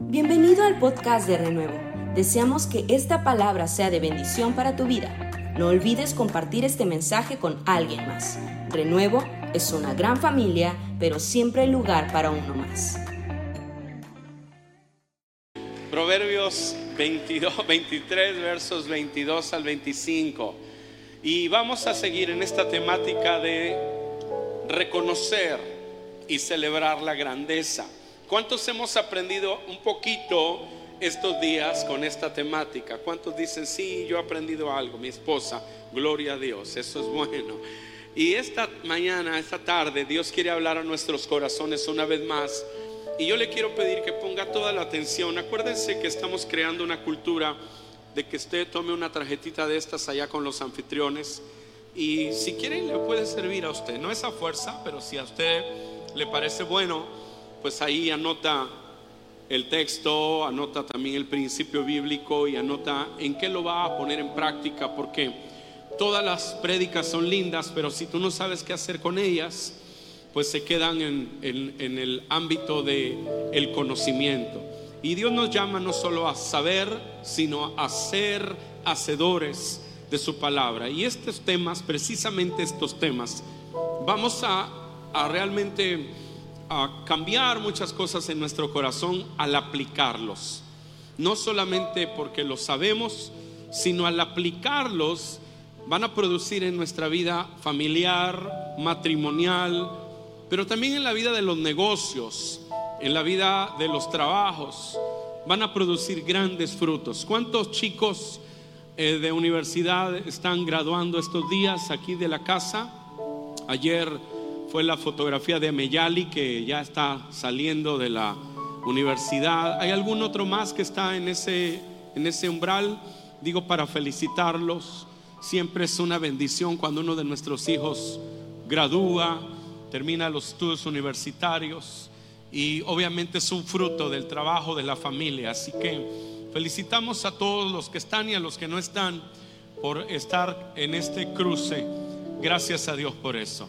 Bienvenido al podcast de Renuevo. Deseamos que esta palabra sea de bendición para tu vida. No olvides compartir este mensaje con alguien más. Renuevo es una gran familia, pero siempre hay lugar para uno más. Proverbios 22, 23, versos 22 al 25. Y vamos a seguir en esta temática de reconocer y celebrar la grandeza. ¿Cuántos hemos aprendido un poquito estos días con esta temática? ¿Cuántos dicen, sí, yo he aprendido algo? Mi esposa, gloria a Dios, eso es bueno. Y esta mañana, esta tarde, Dios quiere hablar a nuestros corazones una vez más. Y yo le quiero pedir que ponga toda la atención. Acuérdense que estamos creando una cultura de que usted tome una tarjetita de estas allá con los anfitriones. Y si quiere, le puede servir a usted. No es a fuerza, pero si a usted le parece bueno, pues ahí anota el texto, anota también el principio bíblico y anota en qué lo va a poner en práctica, porque todas las prédicas son lindas, pero si tú no sabes qué hacer con ellas, pues se quedan en, el ámbito del el conocimiento. Y Dios nos llama no solo a saber, sino a ser hacedores de su palabra. Y estos temas, precisamente estos temas, vamos a, a realmente a cambiar muchas cosas en nuestro corazón al aplicarlos. No solamente porque lo sabemos, sino al aplicarlos van a producir en nuestra vida familiar, matrimonial, pero también en la vida de los negocios, en la vida de los trabajos, van a producir grandes frutos. ¿Cuántos chicos eh, de universidad están graduando estos días aquí de la casa? Ayer fue la fotografía de Meyali que ya está saliendo de la universidad. ¿Hay algún otro más que está en ese, en ese umbral? Digo para felicitarlos. Siempre es una bendición cuando uno de nuestros hijos gradúa, termina los estudios universitarios y obviamente es un fruto del trabajo de la familia. Así que felicitamos a todos los que están y a los que no están por estar en este cruce. Gracias a Dios por eso.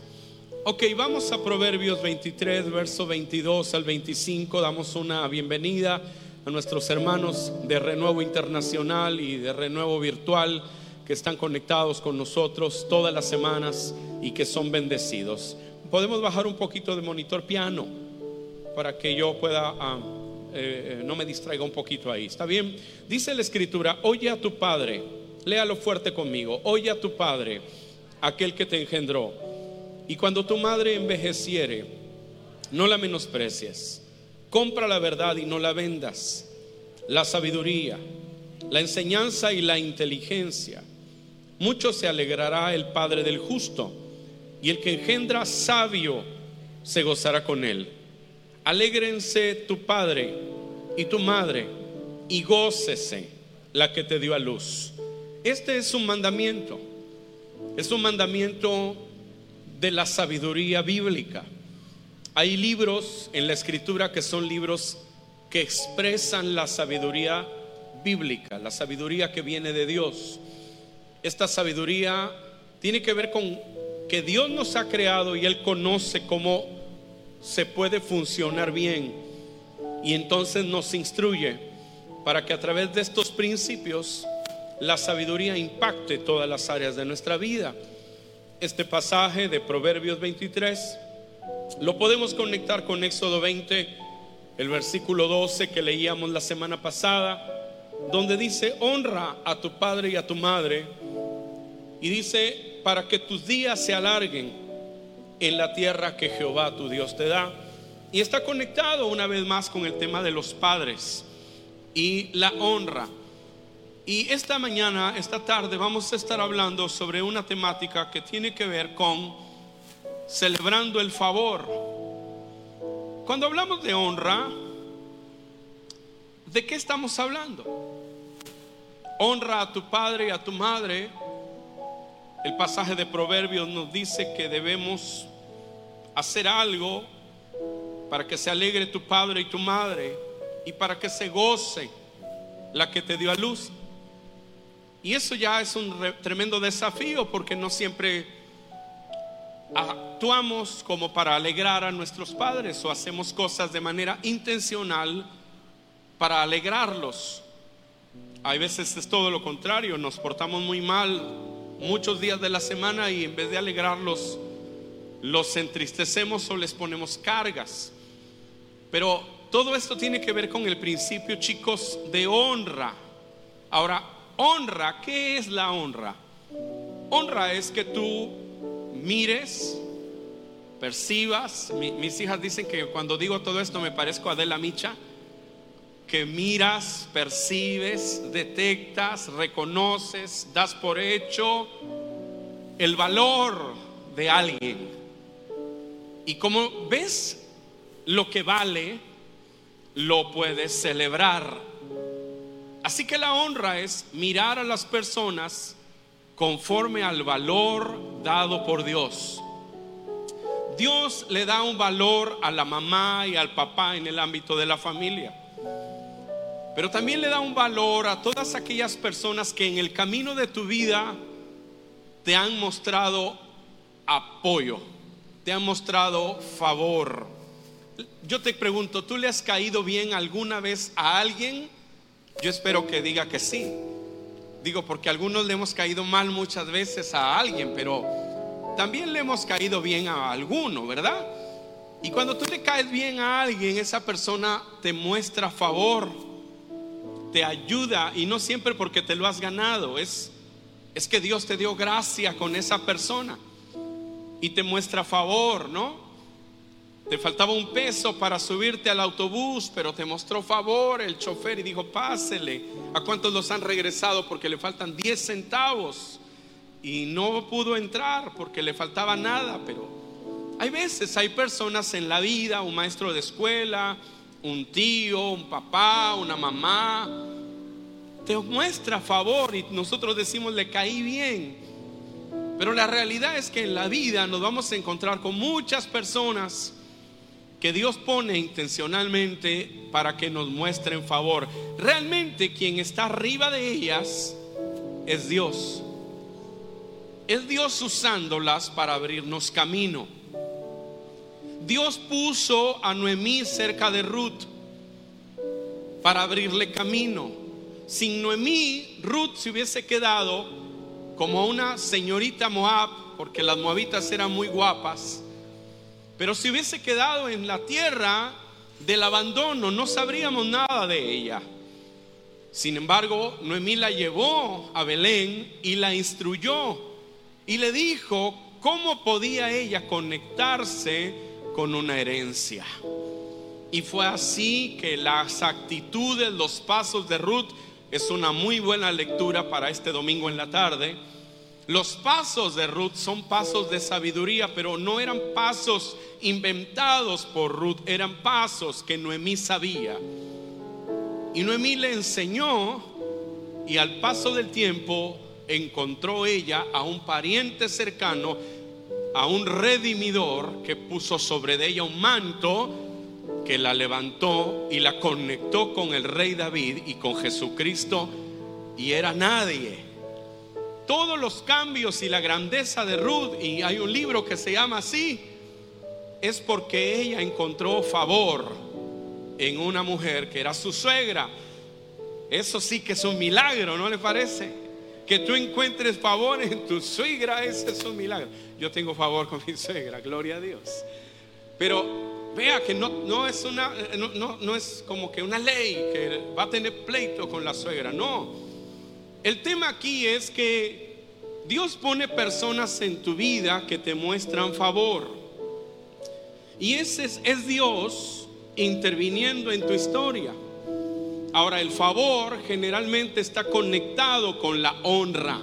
Ok, vamos a Proverbios 23, verso 22 al 25. Damos una bienvenida a nuestros hermanos de Renuevo Internacional y de Renuevo Virtual que están conectados con nosotros todas las semanas y que son bendecidos. Podemos bajar un poquito de monitor piano para que yo pueda, ah, eh, no me distraiga un poquito ahí. ¿Está bien? Dice la escritura, oye a tu padre, léalo fuerte conmigo, oye a tu padre, aquel que te engendró y cuando tu madre envejeciere, no la menosprecies. Compra la verdad y no la vendas. La sabiduría, la enseñanza y la inteligencia. Mucho se alegrará el Padre del justo, y el que engendra sabio se gozará con él. Alégrense tu Padre y tu Madre, y gócese la que te dio a luz. Este es un mandamiento. Es un mandamiento de la sabiduría bíblica. Hay libros en la escritura que son libros que expresan la sabiduría bíblica, la sabiduría que viene de Dios. Esta sabiduría tiene que ver con que Dios nos ha creado y Él conoce cómo se puede funcionar bien. Y entonces nos instruye para que a través de estos principios la sabiduría impacte todas las áreas de nuestra vida este pasaje de Proverbios 23, lo podemos conectar con Éxodo 20, el versículo 12 que leíamos la semana pasada, donde dice, honra a tu padre y a tu madre, y dice, para que tus días se alarguen en la tierra que Jehová tu Dios te da. Y está conectado una vez más con el tema de los padres y la honra. Y esta mañana, esta tarde, vamos a estar hablando sobre una temática que tiene que ver con celebrando el favor. Cuando hablamos de honra, ¿de qué estamos hablando? Honra a tu padre y a tu madre. El pasaje de Proverbios nos dice que debemos hacer algo para que se alegre tu padre y tu madre y para que se goce la que te dio a luz. Y eso ya es un tremendo desafío porque no siempre actuamos como para alegrar a nuestros padres o hacemos cosas de manera intencional para alegrarlos. Hay veces es todo lo contrario, nos portamos muy mal muchos días de la semana y en vez de alegrarlos, los entristecemos o les ponemos cargas. Pero todo esto tiene que ver con el principio, chicos, de honra. Ahora, honra, ¿qué es la honra? Honra es que tú mires, percibas. mis hijas dicen que cuando digo todo esto me parezco a Adela Micha. Que miras, percibes, detectas, reconoces, das por hecho el valor de alguien. Y como ves lo que vale, lo puedes celebrar. Así que la honra es mirar a las personas conforme al valor dado por Dios. Dios le da un valor a la mamá y al papá en el ámbito de la familia. Pero también le da un valor a todas aquellas personas que en el camino de tu vida te han mostrado apoyo, te han mostrado favor. Yo te pregunto, ¿tú le has caído bien alguna vez a alguien? Yo espero que diga que sí. Digo, porque algunos le hemos caído mal muchas veces a alguien, pero también le hemos caído bien a alguno, ¿verdad? Y cuando tú le caes bien a alguien, esa persona te muestra favor, te ayuda y no siempre porque te lo has ganado, es, es que Dios te dio gracia con esa persona y te muestra favor, ¿no? Te faltaba un peso para subirte al autobús, pero te mostró favor el chofer y dijo, pásele. ¿A cuántos los han regresado porque le faltan 10 centavos? Y no pudo entrar porque le faltaba nada, pero hay veces, hay personas en la vida, un maestro de escuela, un tío, un papá, una mamá, te muestra favor y nosotros decimos le caí bien. Pero la realidad es que en la vida nos vamos a encontrar con muchas personas que Dios pone intencionalmente para que nos muestren favor. Realmente quien está arriba de ellas es Dios. Es Dios usándolas para abrirnos camino. Dios puso a Noemí cerca de Ruth para abrirle camino. Sin Noemí, Ruth se hubiese quedado como una señorita Moab, porque las moabitas eran muy guapas pero si hubiese quedado en la tierra del abandono, no sabríamos nada de ella. Sin embargo, Noemí la llevó a Belén y la instruyó y le dijo cómo podía ella conectarse con una herencia. Y fue así que las actitudes, los pasos de Ruth es una muy buena lectura para este domingo en la tarde los pasos de Ruth son pasos de sabiduría, pero no eran pasos inventados por Ruth, eran pasos que Noemí sabía. Y Noemí le enseñó y al paso del tiempo encontró ella a un pariente cercano, a un redimidor que puso sobre ella un manto que la levantó y la conectó con el rey David y con Jesucristo y era nadie todos los cambios y la grandeza de Ruth, y hay un libro que se llama así, es porque ella encontró favor en una mujer que era su suegra. Eso sí que es un milagro, ¿no le parece? Que tú encuentres favor en tu suegra, ese es un milagro. Yo tengo favor con mi suegra, gloria a Dios. Pero vea que no, no es una, no, no es como que una ley que va a tener pleito con la suegra, no. El tema aquí es que Dios pone personas en tu vida que te muestran favor. Y ese es, Dios interviniendo en tu historia. Ahora, el favor generalmente está conectado con la honra.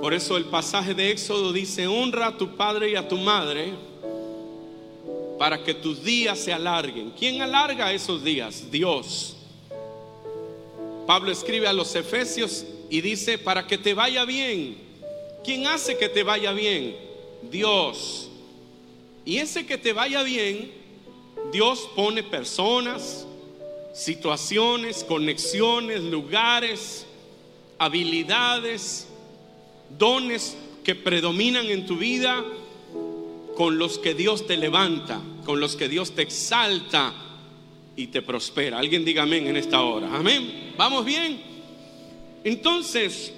Por eso el pasaje de Éxodo dice, honra a tu padre y a tu madre para que tus días se alarguen. ¿Quién alarga esos días? Dios. Pablo escribe a los Efesios y dice, para que te vaya bien. ¿Quién hace que te vaya bien? Dios. Y ese que te vaya bien, Dios pone personas, situaciones, conexiones, lugares, habilidades, dones que predominan en tu vida con los que Dios te levanta, con los que Dios te exalta y te prospera. Alguien diga amén en esta hora. Amén. ¿Vamos bien? Entonces,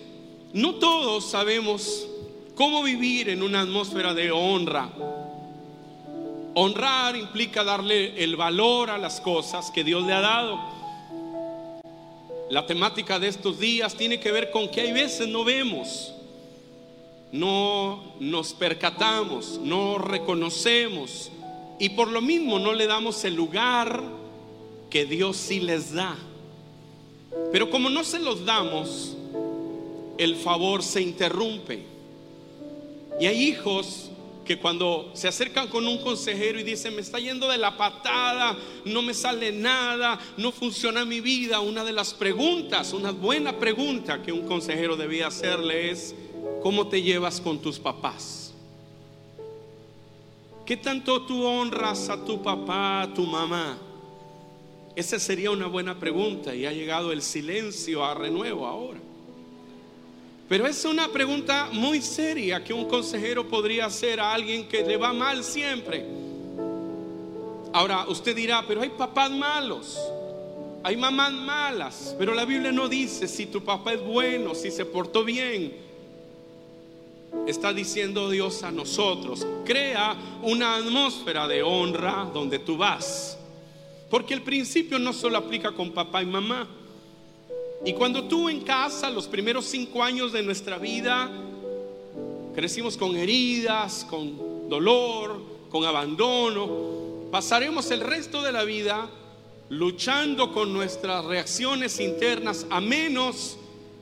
no todos sabemos cómo vivir en una atmósfera de honra. Honrar implica darle el valor a las cosas que Dios le ha dado. La temática de estos días tiene que ver con que hay veces no vemos, no nos percatamos, no reconocemos y por lo mismo no le damos el lugar que Dios sí les da. Pero como no se los damos, el favor se interrumpe. Y hay hijos que cuando se acercan con un consejero y dicen, me está yendo de la patada, no me sale nada, no funciona mi vida, una de las preguntas, una buena pregunta que un consejero debía hacerle es, ¿cómo te llevas con tus papás? ¿Qué tanto tú honras a tu papá, a tu mamá? Esa sería una buena pregunta y ha llegado el silencio a renuevo ahora. Pero es una pregunta muy seria que un consejero podría hacer a alguien que le va mal siempre. Ahora, usted dirá, pero hay papás malos, hay mamás malas, pero la Biblia no dice si tu papá es bueno, si se portó bien. Está diciendo Dios a nosotros, crea una atmósfera de honra donde tú vas. Porque el principio no solo aplica con papá y mamá. Y cuando tú en casa, los primeros cinco años de nuestra vida, crecimos con heridas, con dolor, con abandono, pasaremos el resto de la vida luchando con nuestras reacciones internas a menos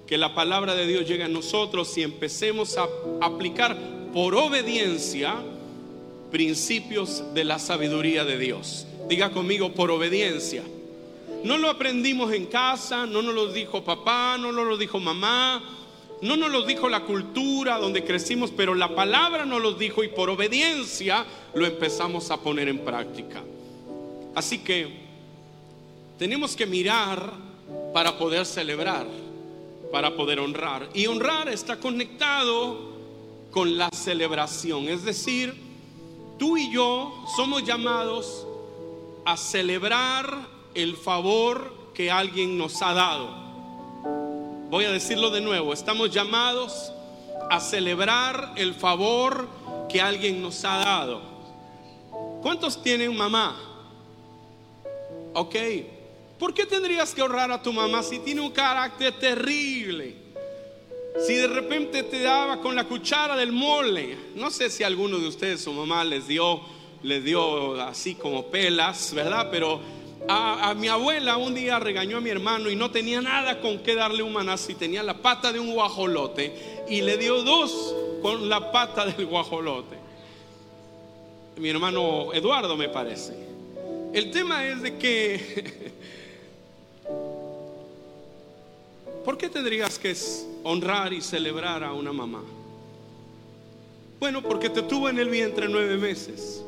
que la palabra de Dios llegue a nosotros y empecemos a aplicar por obediencia principios de la sabiduría de Dios. Diga conmigo, por obediencia. No lo aprendimos en casa, no nos lo dijo papá, no nos lo dijo mamá, no nos lo dijo la cultura donde crecimos, pero la palabra nos lo dijo y por obediencia lo empezamos a poner en práctica. Así que tenemos que mirar para poder celebrar, para poder honrar. Y honrar está conectado con la celebración. Es decir, tú y yo somos llamados a celebrar el favor que alguien nos ha dado. Voy a decirlo de nuevo, estamos llamados a celebrar el favor que alguien nos ha dado. ¿Cuántos tienen mamá? Ok. ¿Por qué tendrías que honrar a tu mamá si tiene un carácter terrible? Si de repente te daba con la cuchara del mole. No sé si alguno de ustedes su mamá les dio le dio así como pelas, ¿verdad? Pero a, mi abuela un día regañó a mi hermano y no tenía nada con qué darle un manazo y tenía la pata de un guajolote y le dio dos con la pata del guajolote. Mi hermano Eduardo me parece. El tema es de que, ¿por qué tendrías que honrar y celebrar a una mamá? Bueno, porque te tuvo en el vientre nueve meses.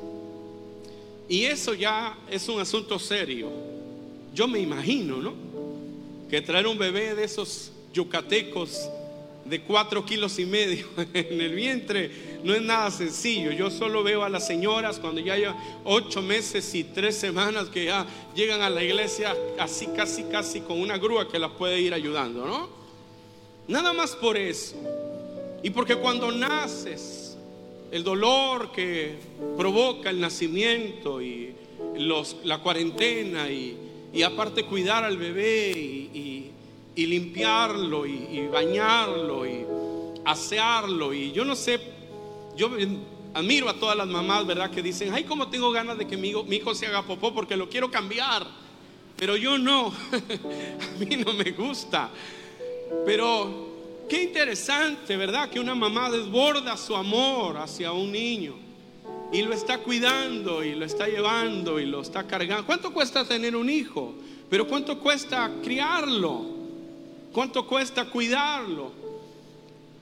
Y eso ya es un asunto serio. Yo me imagino, ¿no? Que traer un bebé de esos yucatecos de cuatro kilos y medio en el vientre no es nada sencillo. Yo solo veo a las señoras cuando ya hay ocho meses y tres semanas que ya llegan a la iglesia así, casi, casi con una grúa que las puede ir ayudando, ¿no? Nada más por eso. Y porque cuando naces, el dolor que provoca el nacimiento y la cuarentena y, aparte cuidar al bebé y, limpiarlo y, bañarlo y asearlo. Y yo no sé, yo admiro a todas las mamás, ¿verdad? Que dicen, ay, cómo tengo ganas de que mi hijo, mi hijo se haga popó porque lo quiero cambiar, pero yo no, a mí no me gusta, pero Qué interesante, ¿verdad? Que una mamá desborda su amor hacia un niño y lo está cuidando y lo está llevando y lo está cargando. ¿Cuánto cuesta tener un hijo? Pero ¿cuánto cuesta criarlo? ¿Cuánto cuesta cuidarlo?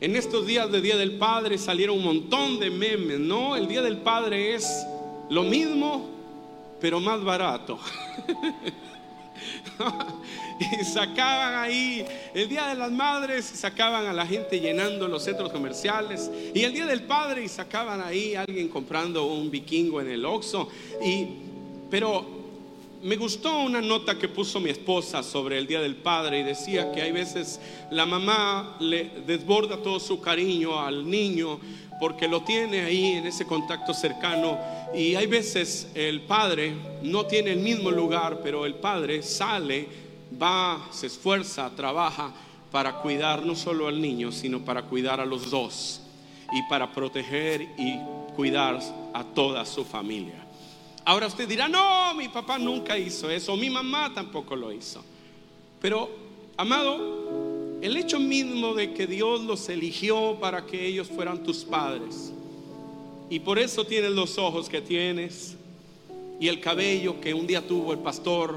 En estos días de Día del Padre salieron un montón de memes, ¿no? El Día del Padre es lo mismo, pero más barato. y sacaban ahí el Día de las Madres, sacaban a la gente llenando los centros comerciales. Y el Día del Padre, y sacaban ahí alguien comprando un vikingo en el Oxxo. Y, pero me gustó una nota que puso mi esposa sobre el Día del Padre y decía que hay veces la mamá le desborda todo su cariño al niño porque lo tiene ahí en ese contacto cercano y hay veces el padre no tiene el mismo lugar, pero el padre sale, va, se esfuerza, trabaja para cuidar no solo al niño, sino para cuidar a los dos y para proteger y cuidar a toda su familia. Ahora usted dirá, no, mi papá nunca hizo eso, mi mamá tampoco lo hizo. Pero, amado, el hecho mismo de que Dios los eligió para que ellos fueran tus padres, y por eso tienes los ojos que tienes, y el cabello que un día tuvo el pastor,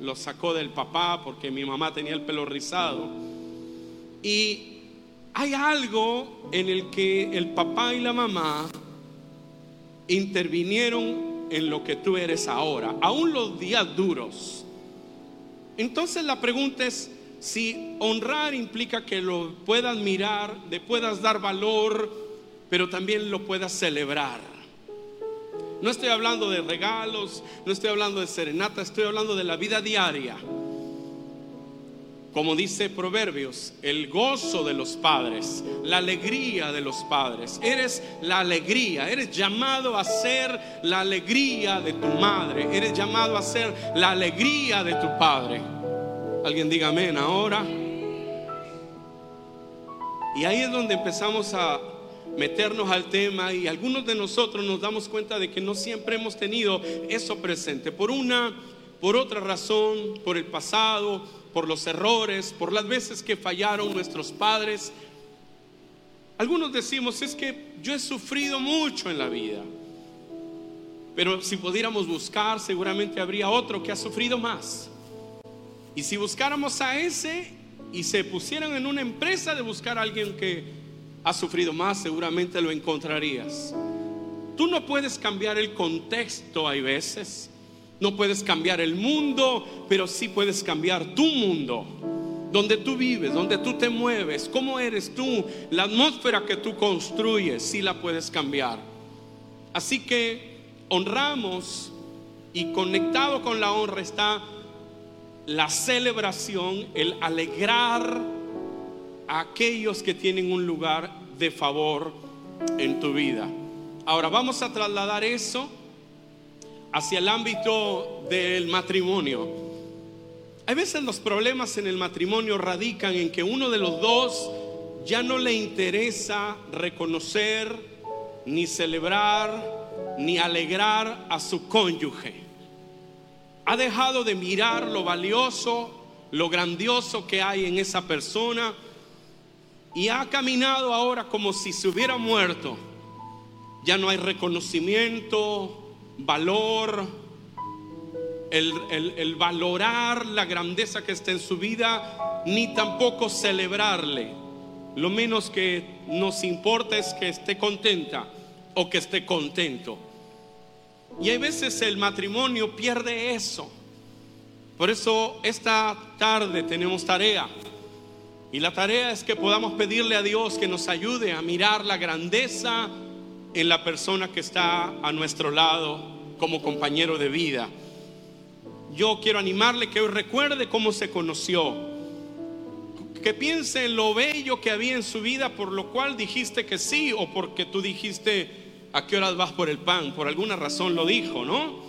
lo sacó del papá porque mi mamá tenía el pelo rizado. Y hay algo en el que el papá y la mamá intervinieron en lo que tú eres ahora, aún los días duros. Entonces la pregunta es si honrar implica que lo puedas mirar, le puedas dar valor, pero también lo puedas celebrar. No estoy hablando de regalos, no estoy hablando de serenata, estoy hablando de la vida diaria. Como dice Proverbios, el gozo de los padres, la alegría de los padres. Eres la alegría, eres llamado a ser la alegría de tu madre, eres llamado a ser la alegría de tu padre. Alguien diga amén ahora. Y ahí es donde empezamos a meternos al tema y algunos de nosotros nos damos cuenta de que no siempre hemos tenido eso presente. Por una, por otra razón, por el pasado, por los errores, por las veces que fallaron nuestros padres. Algunos decimos, es que yo he sufrido mucho en la vida. Pero si pudiéramos buscar, seguramente habría otro que ha sufrido más. Y si buscáramos a ese y se pusieran en una empresa de buscar a alguien que ha sufrido más, seguramente lo encontrarías. Tú no puedes cambiar el contexto, hay veces. No puedes cambiar el mundo, pero sí puedes cambiar tu mundo. Donde tú vives, donde tú te mueves, cómo eres tú, la atmósfera que tú construyes, sí la puedes cambiar. Así que honramos y conectado con la honra está la celebración, el alegrar a aquellos que tienen un lugar de favor en tu vida. Ahora vamos a trasladar eso hacia el ámbito del matrimonio. Hay veces los problemas en el matrimonio radican en que uno de los dos ya no le interesa reconocer, ni celebrar, ni alegrar a su cónyuge. Ha dejado de mirar lo valioso, lo grandioso que hay en esa persona y ha caminado ahora como si se hubiera muerto. Ya no hay reconocimiento, valor, el, valorar la grandeza que está en su vida, ni tampoco celebrarle. Lo menos que nos importa es que esté contenta o que esté contento. Y hay veces el matrimonio pierde eso. Por eso esta tarde tenemos tarea. Y la tarea es que podamos pedirle a Dios que nos ayude a mirar la grandeza en la persona que está a nuestro lado como compañero de vida. Yo quiero animarle que hoy recuerde cómo se conoció, que piense en lo bello que había en su vida por lo cual dijiste que sí o porque tú dijiste a qué horas vas por el pan, por alguna razón lo dijo, ¿no?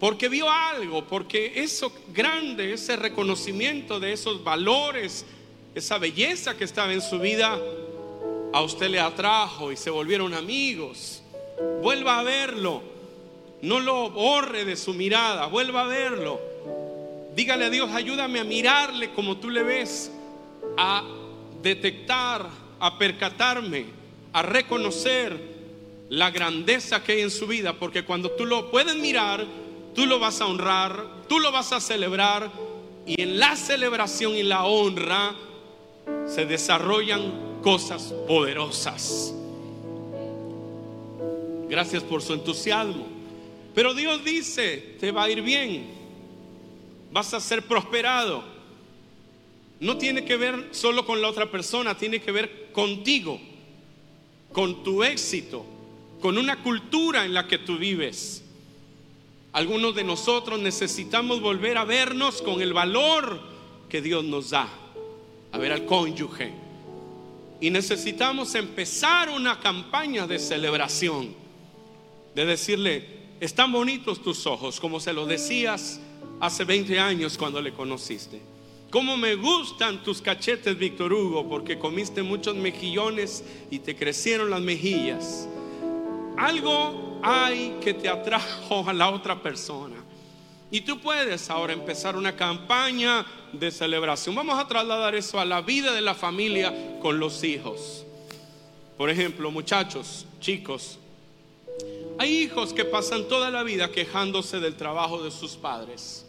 Porque vio algo, porque eso grande, ese reconocimiento de esos valores, esa belleza que estaba en su vida, a usted le atrajo y se volvieron amigos. Vuelva a verlo. No lo borre de su mirada. Vuelva a verlo. Dígale a Dios, ayúdame a mirarle como tú le ves. A detectar, a percatarme, a reconocer la grandeza que hay en su vida. Porque cuando tú lo puedes mirar, tú lo vas a honrar, tú lo vas a celebrar. Y en la celebración y la honra se desarrollan cosas poderosas. Gracias por su entusiasmo. Pero Dios dice, te va a ir bien, vas a ser prosperado. No tiene que ver solo con la otra persona, tiene que ver contigo, con tu éxito, con una cultura en la que tú vives. Algunos de nosotros necesitamos volver a vernos con el valor que Dios nos da, a ver al cónyuge. Y necesitamos empezar una campaña de celebración, de decirle, están bonitos tus ojos, como se lo decías hace 20 años cuando le conociste. Cómo me gustan tus cachetes, Víctor Hugo, porque comiste muchos mejillones y te crecieron las mejillas. Algo hay que te atrajo a la otra persona. Y tú puedes ahora empezar una campaña de celebración. Vamos a trasladar eso a la vida de la familia con los hijos. Por ejemplo, muchachos, chicos, hay hijos que pasan toda la vida quejándose del trabajo de sus padres.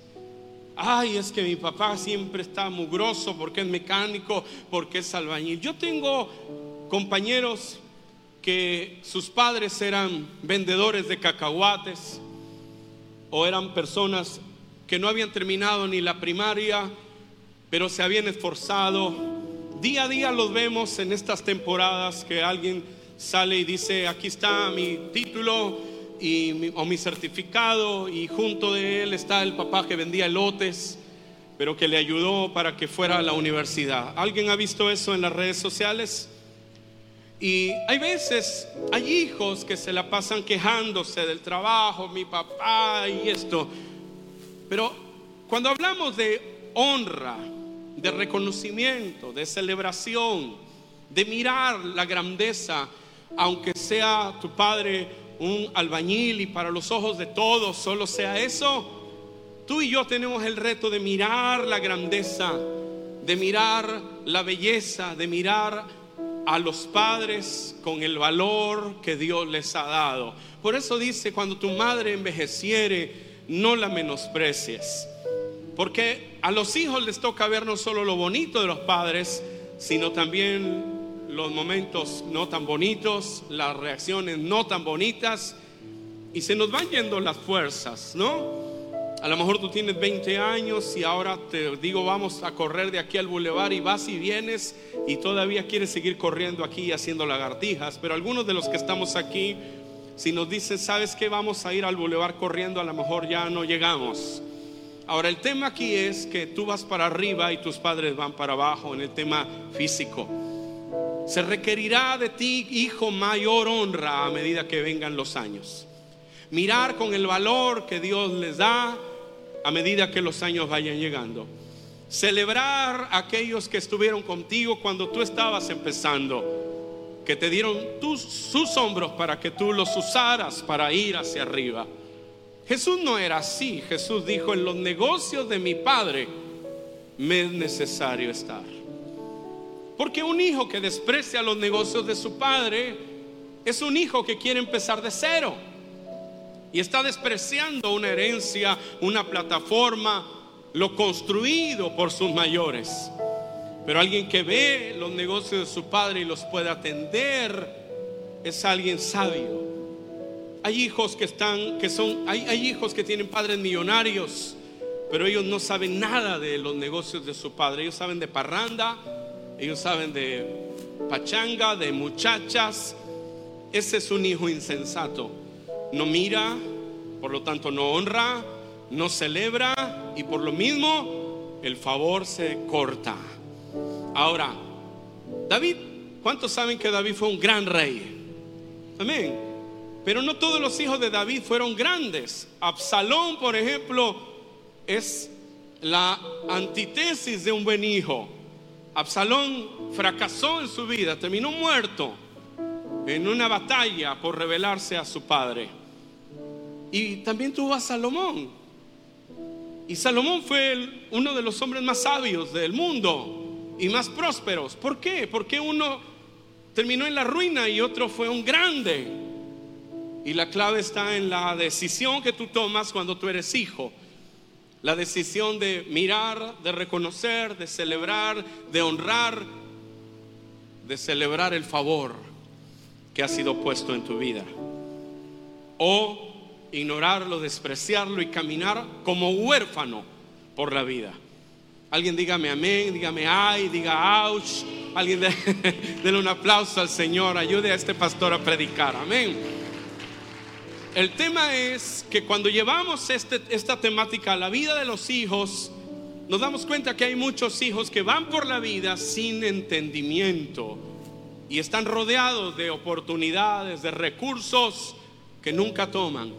Ay, es que mi papá siempre está mugroso porque es mecánico, porque es albañil. Yo tengo compañeros que sus padres eran vendedores de cacahuates o eran personas que no habían terminado ni la primaria, pero se habían esforzado. Día a día los vemos en estas temporadas que alguien sale y dice, aquí está mi título y o mi certificado y junto de él está el papá que vendía elotes, pero que le ayudó para que fuera a la universidad. ¿Alguien ha visto eso en las redes sociales? Y hay veces, hay hijos que se la pasan quejándose del trabajo, mi papá y esto. Pero cuando hablamos de honra, de reconocimiento, de celebración, de mirar la grandeza, aunque sea tu padre un albañil y para los ojos de todos solo sea eso, tú y yo tenemos el reto de mirar la grandeza, de mirar la belleza, de mirar a los padres con el valor que Dios les ha dado. Por eso dice, cuando tu madre envejeciere, no la menosprecies. Porque a los hijos les toca ver no solo lo bonito de los padres, sino también los momentos no tan bonitos, las reacciones no tan bonitas, y se nos van yendo las fuerzas, ¿no? A lo mejor tú tienes 20 años y ahora te digo vamos a correr de aquí al bulevar y vas y vienes y todavía quieres seguir corriendo aquí haciendo lagartijas, pero algunos de los que estamos aquí, si nos dicen, ¿sabes qué? Vamos a ir al bulevar corriendo, a lo mejor ya no llegamos. Ahora el tema aquí es que tú vas para arriba y tus padres van para abajo en el tema físico. Se requerirá de ti, hijo, mayor honra a medida que vengan los años. Mirar con el valor que Dios les da a medida que los años vayan llegando. Celebrar a aquellos que estuvieron contigo cuando tú estabas empezando, que te dieron tus, sus hombros para que tú los usaras para ir hacia arriba. Jesús no era así. Jesús dijo, en los negocios de mi Padre me es necesario estar. Porque un hijo que desprecia los negocios de su padre es un hijo que quiere empezar de cero y está despreciando una herencia, una plataforma, lo construido por sus mayores. Pero alguien que ve los negocios de su padre y los puede atender es alguien sabio. Hay hijos que están, que son, hay, hay hijos que tienen padres millonarios, pero ellos no saben nada de los negocios de su padre. Ellos saben de parranda, ellos saben de pachanga, de muchachas. Ese es un hijo insensato no mira, por lo tanto no honra, no celebra y por lo mismo el favor se corta. Ahora, David, ¿cuántos saben que David fue un gran rey? Amén. Pero no todos los hijos de David fueron grandes. Absalón, por ejemplo, es la antítesis de un buen hijo. Absalón fracasó en su vida, terminó muerto en una batalla por rebelarse a su padre. Y también tuvo a Salomón. Y Salomón fue uno de los hombres más sabios del mundo y más prósperos. ¿Por qué? Porque uno terminó en la ruina y otro fue un grande. Y la clave está en la decisión que tú tomas cuando tú eres hijo. La decisión de mirar, de reconocer, de celebrar, de honrar, de celebrar el favor que ha sido puesto en tu vida. O ignorarlo, despreciarlo y caminar como huérfano por la vida. Alguien dígame amén, dígame ay, diga ouch. Alguien déle un aplauso al Señor, ayude a este pastor a predicar, amén. El tema es que cuando llevamos este, esta temática a la vida de los hijos, nos damos cuenta que hay muchos hijos que van por la vida sin entendimiento y están rodeados de oportunidades, de recursos que nunca toman.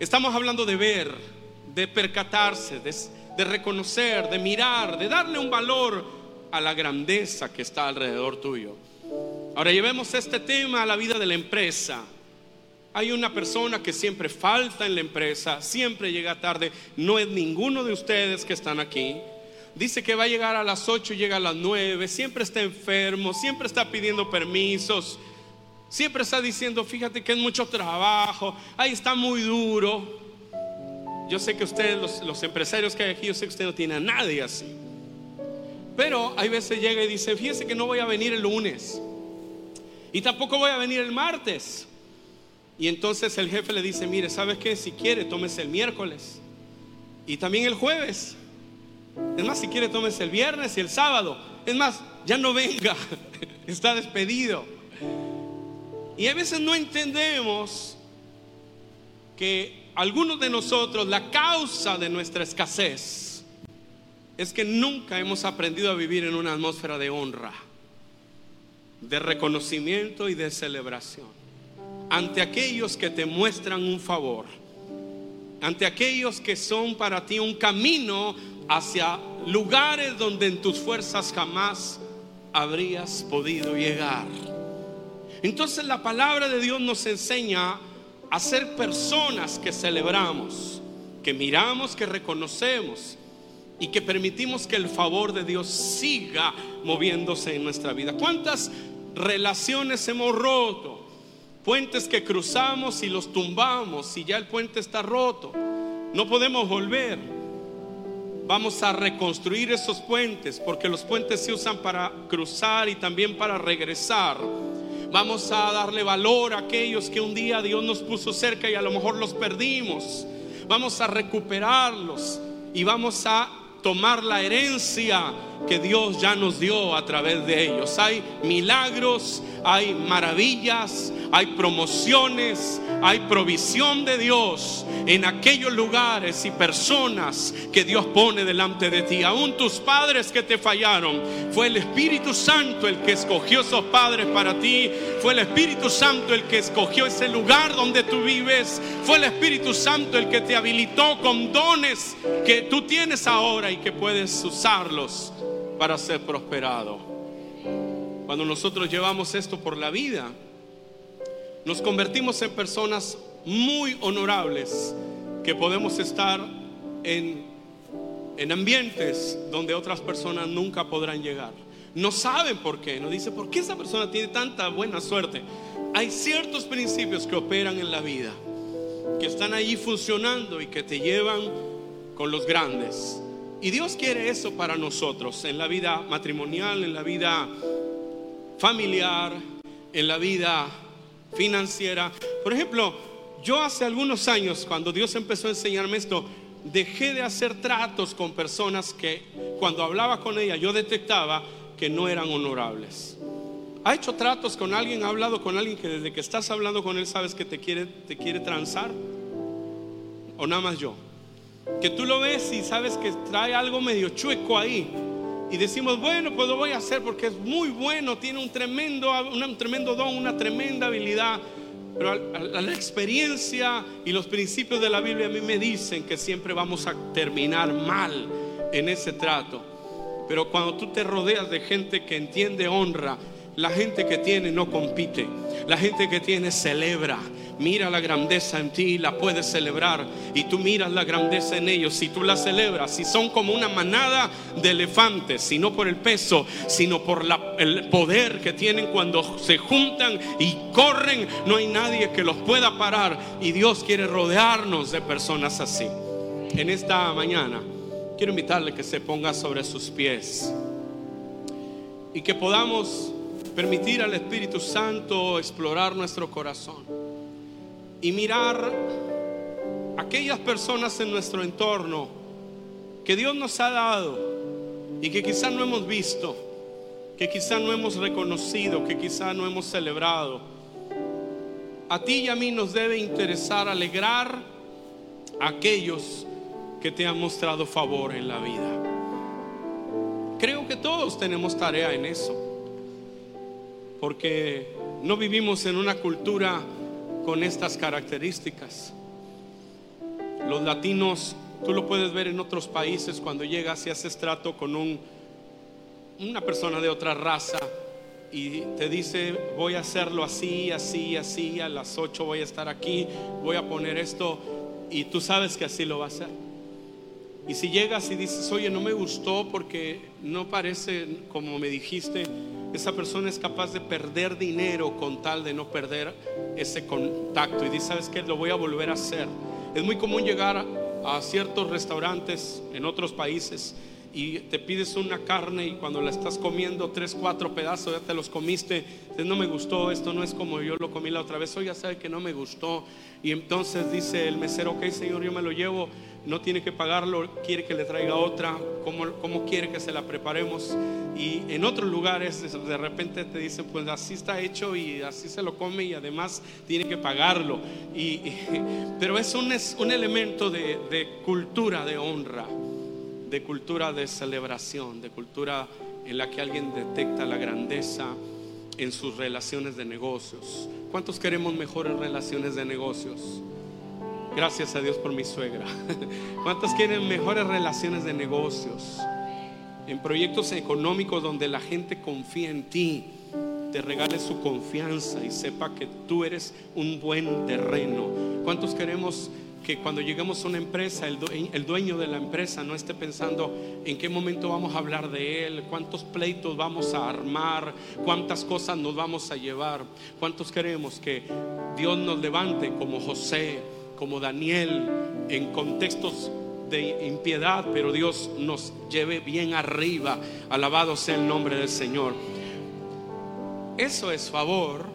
Estamos hablando de ver, de percatarse, de, de reconocer, de mirar, de darle un valor a la grandeza que está alrededor tuyo. Ahora llevemos este tema a la vida de la empresa. Hay una persona que siempre falta en la empresa, siempre llega tarde, no es ninguno de ustedes que están aquí. Dice que va a llegar a las 8 y llega a las 9, siempre está enfermo, siempre está pidiendo permisos, siempre está diciendo, fíjate que es mucho trabajo, ahí está muy duro. Yo sé que ustedes, los, empresarios que hay aquí, yo sé que usted no tiene a nadie así. Pero hay veces llega y dice, fíjese que no voy a venir el lunes. Y tampoco voy a venir el martes. Y entonces el jefe le dice, mire, ¿sabes qué? Si quiere, tómese el miércoles. Y también el jueves. Es más, si quiere, tómese el viernes y el sábado. Es más, ya no venga. Está despedido. Y a veces no entendemos que algunos de nosotros, la causa de nuestra escasez es que nunca hemos aprendido a vivir en una atmósfera de honra, de reconocimiento y de celebración ante aquellos que te muestran un favor, ante aquellos que son para ti un camino hacia lugares donde en tus fuerzas jamás habrías podido llegar. Entonces la palabra de Dios nos enseña a ser personas que celebramos, que miramos, que reconocemos y que permitimos que el favor de Dios siga moviéndose en nuestra vida. ¿Cuántas relaciones hemos roto? Puentes que cruzamos y los tumbamos y ya el puente está roto. No podemos volver. Vamos a reconstruir esos puentes porque los puentes se usan para cruzar y también para regresar. Vamos a darle valor a aquellos que un día Dios nos puso cerca y a lo mejor los perdimos. Vamos a recuperarlos y vamos a tomar la herencia que Dios ya nos dio a través de ellos. Hay milagros, hay maravillas, hay promociones, hay provisión de Dios en aquellos lugares y personas que Dios pone delante de ti. Aún tus padres que te fallaron, fue el Espíritu Santo el que escogió esos padres para ti. Fue el Espíritu Santo el que escogió ese lugar donde tú vives. Fue el Espíritu Santo el que te habilitó con dones que tú tienes ahora que puedes usarlos para ser prosperado. Cuando nosotros llevamos esto por la vida, nos convertimos en personas muy honorables que podemos estar en, en ambientes donde otras personas nunca podrán llegar. No saben por qué, no dice por qué esa persona tiene tanta buena suerte. Hay ciertos principios que operan en la vida, que están allí funcionando y que te llevan con los grandes. Y Dios quiere eso para nosotros en la vida matrimonial, en la vida familiar, en la vida financiera. Por ejemplo, yo hace algunos años, cuando Dios empezó a enseñarme esto, dejé de hacer tratos con personas que cuando hablaba con ella yo detectaba que no eran honorables. ¿Ha hecho tratos con alguien? ¿Ha hablado con alguien que desde que estás hablando con él sabes que te quiere, te quiere transar? ¿O nada más yo? Que tú lo ves y sabes que trae algo medio chueco ahí y decimos, bueno, pues lo voy a hacer porque es muy bueno, tiene un tremendo, un tremendo don, una tremenda habilidad. Pero la experiencia y los principios de la Biblia a mí me dicen que siempre vamos a terminar mal en ese trato. Pero cuando tú te rodeas de gente que entiende honra, la gente que tiene no compite, la gente que tiene celebra, mira la grandeza en ti y la puedes celebrar. Y tú miras la grandeza en ellos y tú la celebras. Si son como una manada de elefantes, y no por el peso, sino por el poder que tienen cuando se juntan y corren, no hay nadie que los pueda parar. Y Dios quiere rodearnos de personas así. En esta mañana quiero invitarle que se ponga sobre sus pies y que podamos permitir al Espíritu Santo explorar nuestro corazón y mirar aquellas personas en nuestro entorno que Dios nos ha dado y que quizás no hemos visto, que quizás no hemos reconocido, que quizás no hemos celebrado. a ti y a mí nos debe interesar alegrar a aquellos que te han mostrado favor en la vida. Creo que todos tenemos tarea en eso, porque no vivimos en una cultura con estas características. Los latinos, tú lo puedes ver en otros países cuando llegas y haces trato con un, una persona de otra raza y te dice voy a hacerlo así, así, así, a las 8 voy a estar aquí, voy a poner esto y tú sabes que así lo va a hacer. Y si llegas y dices, oye, no me gustó porque no parece como me dijiste, esa persona es capaz de perder dinero con tal de no perder ese contacto. Y dice, ¿sabes qué? Lo voy a volver a hacer. Es muy común llegar a ciertos restaurantes en otros países y te pides una carne y cuando la estás comiendo tres, cuatro pedazos ya te los comiste, no me gustó, esto no es como yo lo comí la otra vez, hoy ya sabe que no me gustó y entonces dice el mesero, ok señor, yo me lo llevo, no tiene que pagarlo, quiere que le traiga otra, ¿cómo, cómo quiere que se la preparemos? Y en otros lugares de repente te dicen, pues así está hecho y así se lo come y además tiene que pagarlo. Y, pero es un, es un elemento de, de cultura, de honra de cultura de celebración, de cultura en la que alguien detecta la grandeza en sus relaciones de negocios. ¿Cuántos queremos mejores relaciones de negocios? Gracias a Dios por mi suegra. ¿Cuántos quieren mejores relaciones de negocios? En proyectos económicos donde la gente confía en ti, te regale su confianza y sepa que tú eres un buen terreno. ¿Cuántos queremos que cuando lleguemos a una empresa, el, dueño de la empresa no esté pensando en qué momento vamos a hablar de él, cuántos pleitos vamos a armar, cuántas cosas nos vamos a llevar, cuántos queremos que Dios nos levante como José, como Daniel, en contextos de impiedad, pero Dios nos lleve bien arriba. Alabado sea el nombre del Señor. Eso es favor.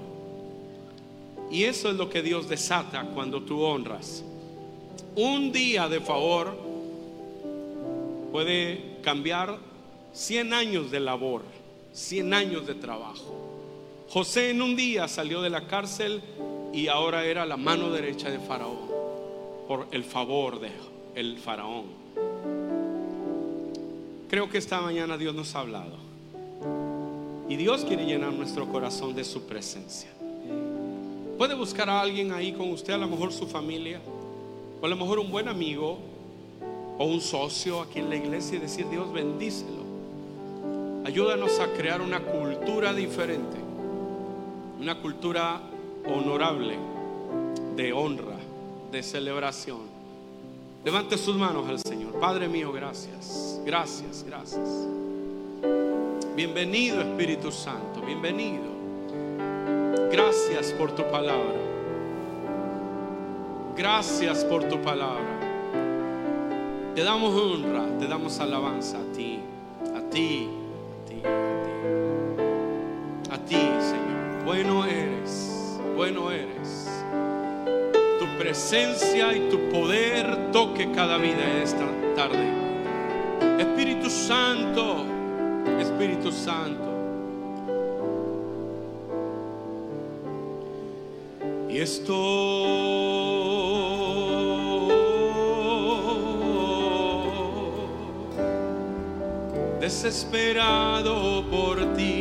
Y eso es lo que Dios desata cuando tú honras. Un día de favor puede cambiar 100 años de labor, 100 años de trabajo. José en un día salió de la cárcel y ahora era la mano derecha de Faraón por el favor de el Faraón. Creo que esta mañana Dios nos ha hablado y Dios quiere llenar nuestro corazón de su presencia. Puede buscar a alguien ahí con usted, a lo mejor su familia o a lo mejor un buen amigo o un socio aquí en la iglesia y decir, Dios bendícelo. Ayúdanos a crear una cultura diferente, una cultura honorable, de honra, de celebración. Levante sus manos al Señor. Padre mío, gracias, gracias, gracias. Bienvenido Espíritu Santo, bienvenido. Gracias por tu palabra. Gracias por tu palabra. Te damos honra, te damos alabanza a ti, a ti, a ti, a ti. A ti, Señor. Bueno eres, bueno eres. Presencia y tu poder toque cada vida esta tarde. Espíritu Santo, Espíritu Santo. Y esto desesperado por ti.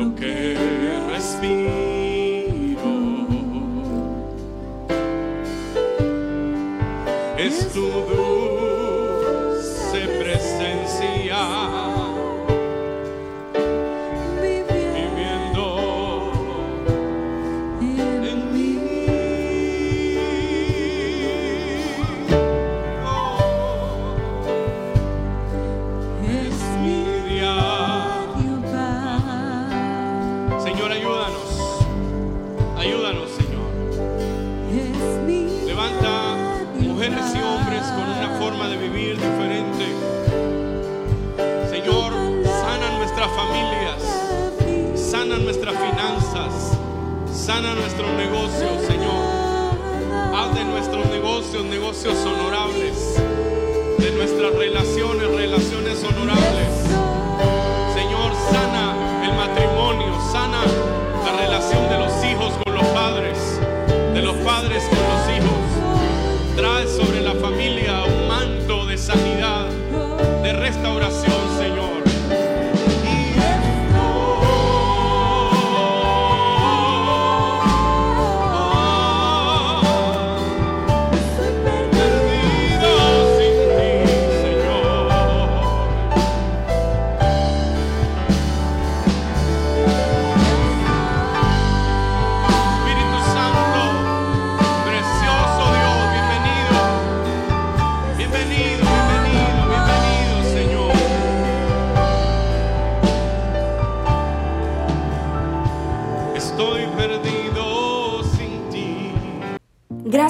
Lo que respiro es tu dulce presencia. Sana nuestros negocios, Señor. Haz de nuestros negocios negocios honorables, de nuestras relaciones relaciones honorables. Señor, sana el matrimonio, sana la relación